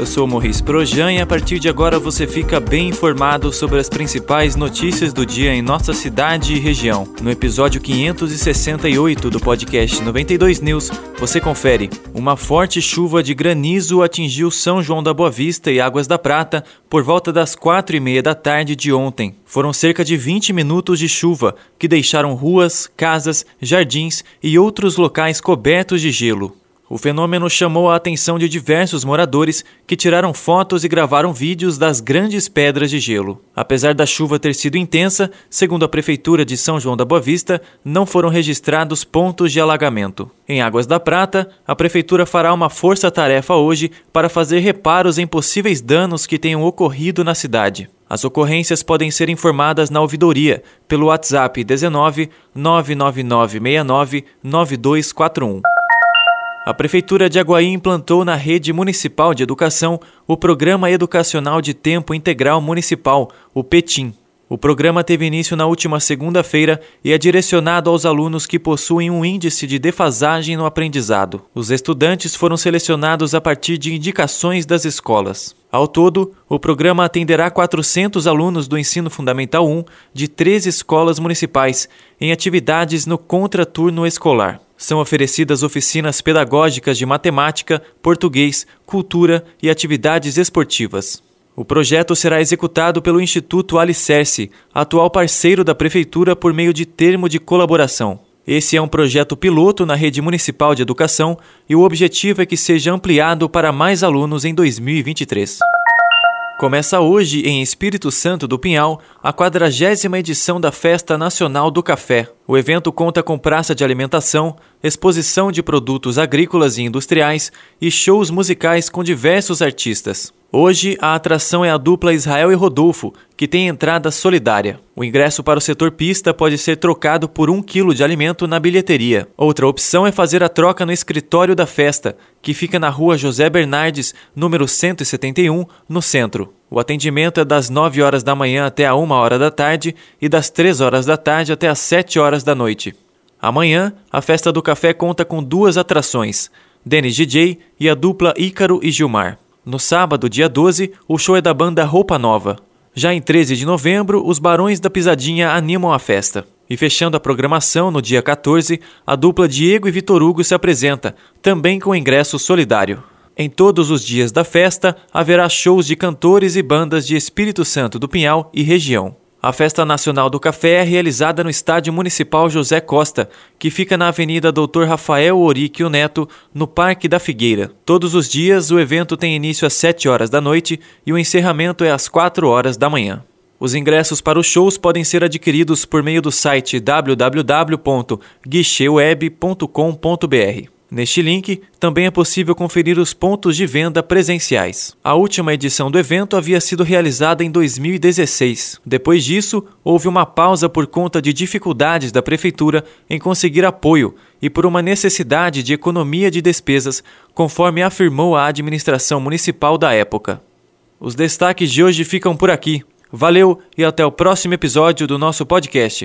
eu sou Morris Projan e a partir de agora você fica bem informado sobre as principais notícias do dia em nossa cidade e região. No episódio 568 do podcast 92 News, você confere. Uma forte chuva de granizo atingiu São João da Boa Vista e Águas da Prata por volta das quatro e meia da tarde de ontem. Foram cerca de 20 minutos de chuva que deixaram ruas, casas, jardins e outros locais cobertos de gelo. O fenômeno chamou a atenção de diversos moradores que tiraram fotos e gravaram vídeos das grandes pedras de gelo. Apesar da chuva ter sido intensa, segundo a Prefeitura de São João da Boa Vista, não foram registrados pontos de alagamento. Em Águas da Prata, a Prefeitura fará uma força-tarefa hoje para fazer reparos em possíveis danos que tenham ocorrido na cidade. As ocorrências podem ser informadas na ouvidoria pelo WhatsApp 19 99969 9241. A Prefeitura de Aguaí implantou na rede municipal de educação o Programa Educacional de Tempo Integral Municipal, o PETIM. O programa teve início na última segunda-feira e é direcionado aos alunos que possuem um índice de defasagem no aprendizado. Os estudantes foram selecionados a partir de indicações das escolas. Ao todo, o programa atenderá 400 alunos do Ensino Fundamental 1 de três escolas municipais em atividades no contraturno escolar. São oferecidas oficinas pedagógicas de matemática, português, cultura e atividades esportivas. O projeto será executado pelo Instituto Alicerce, atual parceiro da Prefeitura por meio de termo de colaboração. Esse é um projeto piloto na rede municipal de educação e o objetivo é que seja ampliado para mais alunos em 2023. Começa hoje, em Espírito Santo do Pinhal, a quadragésima edição da Festa Nacional do Café. O evento conta com praça de alimentação, exposição de produtos agrícolas e industriais e shows musicais com diversos artistas. Hoje, a atração é a dupla Israel e Rodolfo, que tem entrada solidária. O ingresso para o setor pista pode ser trocado por um quilo de alimento na bilheteria. Outra opção é fazer a troca no escritório da festa, que fica na rua José Bernardes, número 171, no centro. O atendimento é das 9 horas da manhã até a 1 hora da tarde e das 3 horas da tarde até as 7 horas da noite. Amanhã, a festa do café conta com duas atrações: Denis DJ e a dupla Ícaro e Gilmar. No sábado, dia 12, o show é da banda Roupa Nova. Já em 13 de novembro, os Barões da Pisadinha animam a festa. E fechando a programação, no dia 14, a dupla Diego e Vitor Hugo se apresenta, também com ingresso solidário. Em todos os dias da festa, haverá shows de cantores e bandas de Espírito Santo do Pinhal e região. A Festa Nacional do Café é realizada no Estádio Municipal José Costa, que fica na Avenida Doutor Rafael Oríquio Neto, no Parque da Figueira. Todos os dias, o evento tem início às 7 horas da noite e o encerramento é às 4 horas da manhã. Os ingressos para os shows podem ser adquiridos por meio do site www.guicheweb.com.br. Neste link, também é possível conferir os pontos de venda presenciais. A última edição do evento havia sido realizada em 2016. Depois disso, houve uma pausa por conta de dificuldades da prefeitura em conseguir apoio e por uma necessidade de economia de despesas, conforme afirmou a administração municipal da época. Os destaques de hoje ficam por aqui. Valeu e até o próximo episódio do nosso podcast.